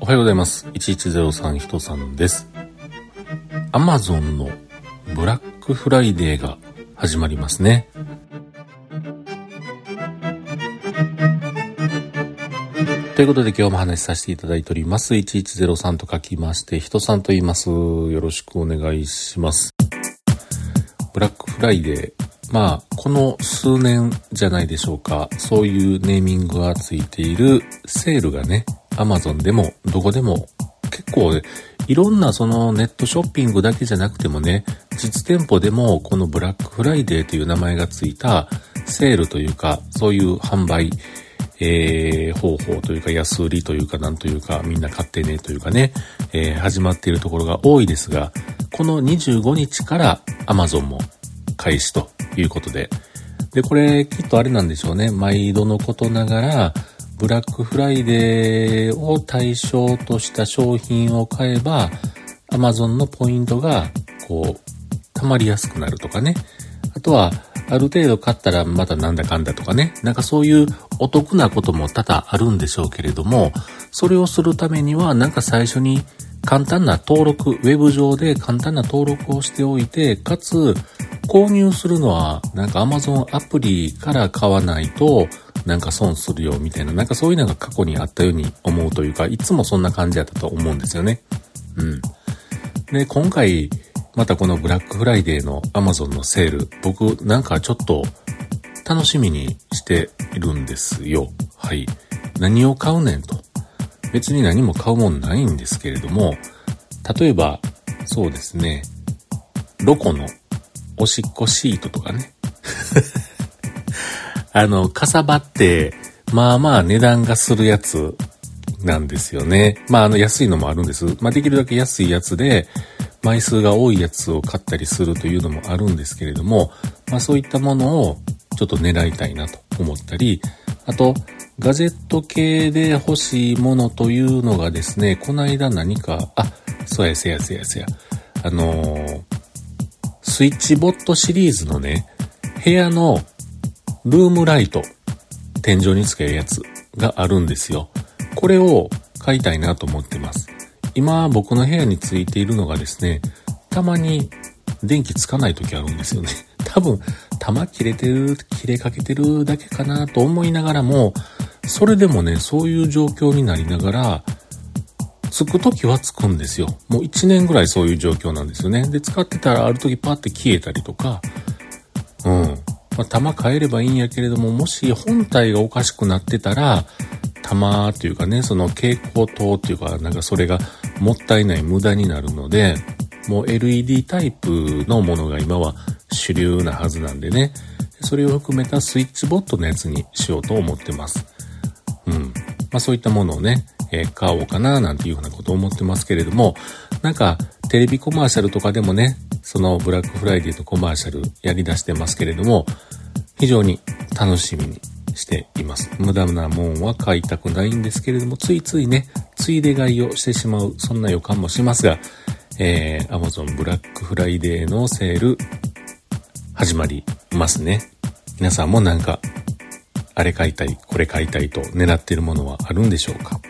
おはようございます。1103人さんです。アマゾンのブラックフライデーが始まりますね。ということで今日も話しさせていただいております。1103と書きまして、人さんと言います。よろしくお願いします。ブラックフライデー。まあ、この数年じゃないでしょうか。そういうネーミングがついているセールがね、アマゾンでもどこでも結構、ね、いろんなそのネットショッピングだけじゃなくてもね、実店舗でもこのブラックフライデーという名前がついたセールというか、そういう販売、えー、方法というか安売りというかなんというかみんな買ってねというかね、えー、始まっているところが多いですが、この25日から Amazon も開始ということで、で、これきっとあれなんでしょうね。毎度のことながら、ブラックフライデーを対象とした商品を買えば、Amazon のポイントが、こう、溜まりやすくなるとかね。あとは、ある程度買ったらまたなんだかんだとかね。なんかそういうお得なことも多々あるんでしょうけれども、それをするためにはなんか最初に簡単な登録、ウェブ上で簡単な登録をしておいて、かつ購入するのはなんか Amazon アプリから買わないとなんか損するよみたいな、なんかそういうのが過去にあったように思うというか、いつもそんな感じだったと思うんですよね。うん。で、今回、またこのブラックフライデーの Amazon のセール、僕なんかちょっと楽しみにしているんですよ。はい。何を買うねんと。別に何も買うもんないんですけれども、例えば、そうですね、ロコのおしっこシートとかね。あの、かさばって、まあまあ値段がするやつなんですよね。まああの安いのもあるんです。まあできるだけ安いやつで、枚数が多いやつを買ったりするというのもあるんですけれども、まあそういったものをちょっと狙いたいなと思ったり、あと、ガジェット系で欲しいものというのがですね、この間何か、あ、そうやせやせやせや。あのー、スイッチボットシリーズのね、部屋のルームライト、天井につけるやつがあるんですよ。これを買いたいなと思ってます。今僕の部屋についているのがですね、たまに電気つかない時あるんですよね。多分、玉切れてる、切れかけてるだけかなと思いながらも、それでもね、そういう状況になりながら、つく時はつくんですよ。もう1年ぐらいそういう状況なんですよね。で、使ってたらある時パッて消えたりとか、うん。まあ、弾変えればいいんやけれども、もし本体がおかしくなってたら、弾っていうかね、その蛍光灯っていうか、なんかそれがもったいない無駄になるので、もう LED タイプのものが今は主流なはずなんでね、それを含めたスイッチボットのやつにしようと思ってます。うん。まあそういったものをね、えー、買おうかななんていうふうなことを思ってますけれども、なんかテレビコマーシャルとかでもね、そのブラックフライデーのコマーシャルやり出してますけれども、非常に楽しみにしています。無駄なもんは買いたくないんですけれども、ついついね、ついで買いをしてしまう、そんな予感もしますが、えー、Amazon ブラックフライデーのセール、始まりますね。皆さんもなんか、あれ買いたい、これ買いたいと狙っているものはあるんでしょうか？